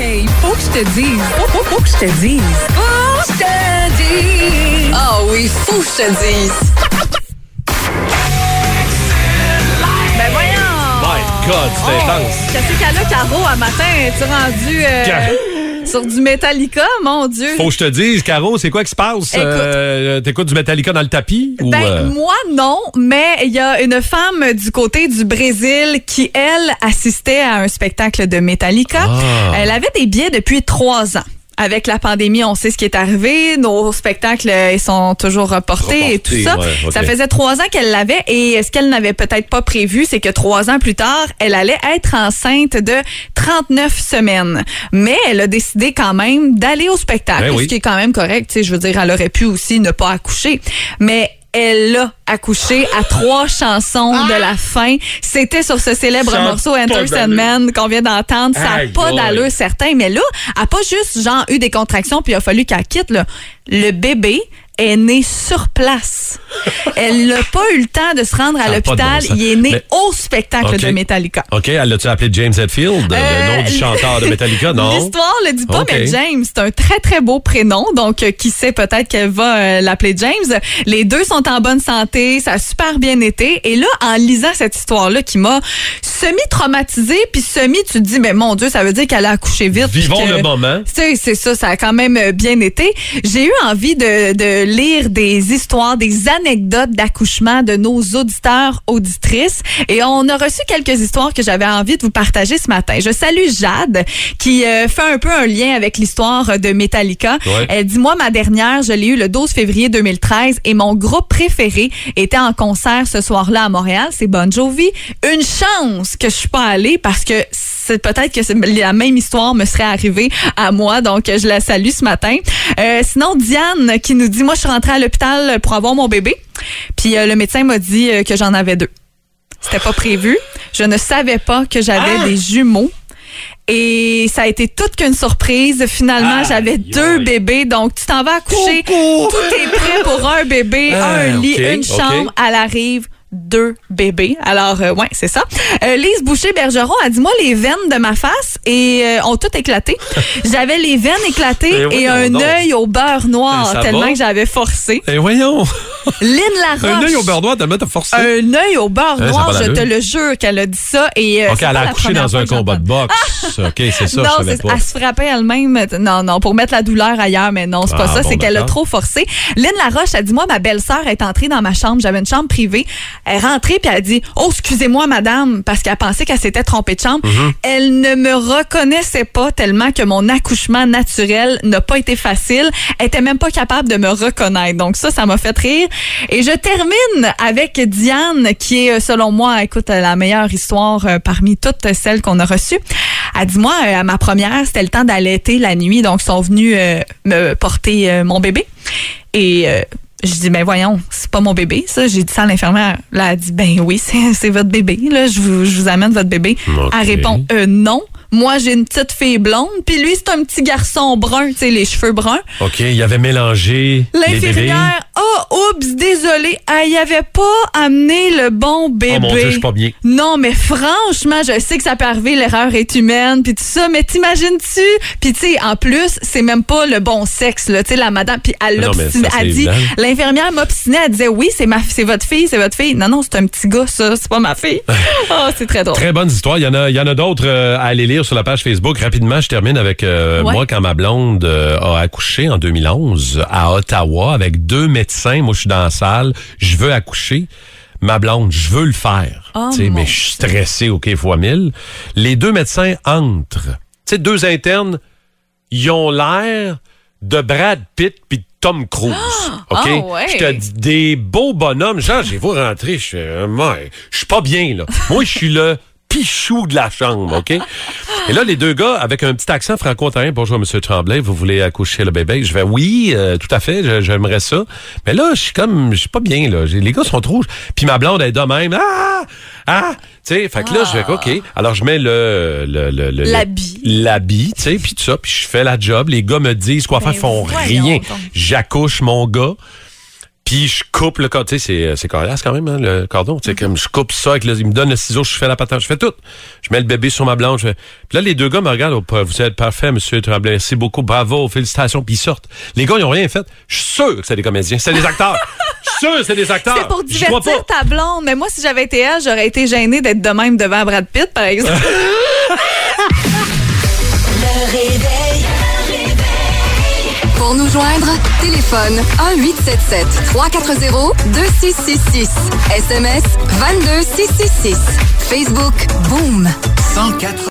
Hey, faut que je te dise. Faut, faut, faut que je te dise. Faut que je te dise. Ah oui, faut que je te dise. Ben voyons! My God, c'est Oh, intense. Qu'est-ce qu'elle a, Caro, à matin? Es-tu rendu euh, sur du Metallica, mon Dieu? Faut que je te dise, Caro, c'est quoi qui se passe? Euh, T'écoutes du Metallica dans le tapis? ou, Ben, euh, moi, non, mais il y a une femme du côté du Brésil qui, elle, assistait à un spectacle de Metallica. Ah. Elle avait des billets depuis trois ans. Avec la pandémie, on sait ce qui est arrivé. Nos spectacles, euh, ils sont toujours reportés, et tout ça. ouais. Ça faisait trois ans qu'elle l'avait et ce qu'elle n'avait peut-être pas prévu, c'est que trois ans plus tard, elle allait être enceinte de 39 semaines. Mais elle a décidé quand même d'aller au spectacle, Ben oui. ce qui est quand même correct. Tu sais, je veux dire, elle aurait pu aussi ne pas accoucher. Mais elle a accouché à trois chansons de la fin. C'était sur ce célèbre Ça morceau Enter Sandman qu'on vient d'entendre. Ça n'a pas d'allure certain. Mais là, elle n'a pas juste genre eu des contractions puis il a fallu qu'elle quitte. là. Le bébé est né sur place. Elle n'a pas eu le temps de se rendre à Ça a pas de l'hôpital. bon il est né Mais- au spectacle de Metallica. OK, elle l'a-tu appelé James Hetfield, Euh, le nom du chanteur de Metallica? Non. L'histoire le dit pas, mais James, c'est un très, très beau prénom. Donc, euh, qui sait, peut-être qu'elle va euh, l'appeler James. Les deux sont en bonne santé. Ça a super bien été. Et là, en lisant cette histoire-là qui m'a semi-traumatisée, puis semi, tu te dis, mais mon Dieu, ça veut dire qu'elle a accouché vite. Vivons que- le moment. c'est ça, ça a quand même euh, bien été. J'ai eu envie de, de lire des histoires, des anecdotes d'accouchement de nos auditeurs, auditrices. Et on a reçu quelques histoires que j'avais envie de vous partager ce matin. Je salue Jade, qui euh, fait un peu un lien avec l'histoire de Metallica. Ouais. Elle dit, moi, ma dernière, je l'ai eu le 12 février 2013 et mon groupe préféré était en concert ce soir-là à Montréal. C'est Bon Jovi. Une chance que je suis pas allée parce que peut-être que la même histoire me serait arrivée à moi. Donc, je la salue ce matin. Euh, sinon, Diane qui nous dit, moi, je suis rentrée à l'hôpital pour avoir mon bébé. Puis euh, le médecin m'a dit euh, que j'en avais deux. C'était pas prévu. Je ne savais pas que j'avais Ah! des jumeaux. Et ça a été toute qu'une surprise. Finalement, j'avais deux aïe. bébés. Donc, tu t'en vas accoucher. Coucou! Tout est prêt pour un bébé, Ah, un lit, une chambre. Elle arrive deux bébés. Alors, euh, ouais, c'est ça. Euh, Lise Boucher-Bergeron a dit, moi, les veines de ma face et, euh, ont toutes éclaté. J'avais les veines éclatées Eh et un œil au beurre noir tellement va? que j'avais forcé. Eh voyons. Lynn Laroche. Un œil au beurre noir, tellement t'as forcé. Un œil au beurre Eh, noir, je te le jure qu'elle a dit ça. Et, euh, OK, elle a accouché dans un combat de boxe. OK, c'est ça, non, je pas. elle se frappait elle-même. Non, non, pour mettre la douleur ailleurs, mais non, c'est pas Ah, ça. bon, c'est qu'elle a trop forcé. Lynn Laroche a dit, moi, ma belle-sœur est entrée dans ma chambre. J'avais une chambre privée. Elle est rentrée puis elle a dit, oh, excusez-moi, madame, parce qu'elle pensait qu'elle s'était trompée de chambre. Mm-hmm. Elle ne me reconnaissait pas tellement que mon accouchement naturel n'a pas été facile. Elle était même pas capable de me reconnaître. Donc ça, ça m'a fait rire. Et je termine avec Diane, qui est, euh, selon moi, écoute, la meilleure histoire euh, parmi toutes celles qu'on a reçues. Elle dit, moi, euh, à ma première, c'était le temps d'allaiter la nuit. Donc, ils sont venus euh, me porter euh, mon bébé. Et euh, je dis, ben voyons, c'est pas mon bébé, ça. J'ai dit ça à l'infirmière. Là, elle dit, ben oui, c'est votre bébé. Là, je vous, je vous amène votre bébé. Elle répond, euh, non. Moi, j'ai une petite fille blonde, puis lui, c'est un petit garçon brun, tu sais, les cheveux bruns. OK, il avait mélangé. L'infirmière, oups, désolé, elle y avait pas amené le bon bébé. Oh mon Dieu, je suis pas bien. Non, mais franchement, je sais que ça peut arriver, l'erreur est humaine, puis tout ça, mais t'imagines-tu? Puis tu sais, en plus, c'est même pas le bon sexe, là, tu sais, la madame, puis elle l'obstinait, elle dit, l'infirmière m'obstinait, elle disait, oui, c'est ma, c'est votre fille, c'est votre fille. Non, non, c'est un petit gars, ça, c'est pas ma fille. oh, c'est très drôle. Très bonne histoire. Il y en a, il y en a d'autres euh, à aller lire sur la page Facebook. Rapidement, je termine avec euh, Ouais. moi quand ma blonde euh, a accouché en 2011 à Ottawa avec deux médecins. Moi, je suis dans la salle. Je veux accoucher. Ma blonde, je veux le faire. Oh, Tu sais, mon mais je suis stressé, OK, fois mille. Les deux médecins entrent. Tu sais, deux internes, ils ont l'air de Brad Pitt puis de Tom Cruise. OK? Ah ouais. Je te dis, des beaux bonhommes. Genre, j'ai vous rentrer, je suis, moi, je suis pas bien, là. Moi, je suis le pichou de la chambre, OK? Et là, les deux gars, avec un petit accent franco-ontarien, bonjour, Monsieur Tremblay, vous voulez accoucher le bébé? Je vais, oui, euh, tout à fait, j'aimerais ça. Mais là, je suis comme, je suis pas bien, là. Les gars sont trop rouges. Puis ma blonde est de même. Ah! Ah! Tu sais, fait que là, je vais, OK. Alors, je mets le, le, le, le- L'habit. L'habit, tu sais, puis tout ça, puis je fais la job. Les gars me disent quoi faire, Ben, font rien. J'accouche mon gars. Puis je coupe le cordon. Tu sais, c'est, c'est coriace quand même, hein, le cordon. Tu sais, comme je coupe ça avec le, il me donne le ciseau, je fais la patate, je fais tout. Je mets le bébé sur ma fais... Puis là, les deux gars me regardent. Oh, vous êtes parfait, monsieur Tremblay. Merci beaucoup. Bravo. Félicitations. Puis ils sortent. Les gars, ils ont rien fait. Je suis sûr que c'est des comédiens. C'est des acteurs. Je suis sûr que c'est des acteurs. C'est pour divertir ta blonde. Mais moi, si j'avais été elle, j'aurais été gênée d'être de même devant Brad Pitt, par exemple. Pour nous joindre, téléphone 1-877 340 2666. SMS 22666. Facebook, boom. 104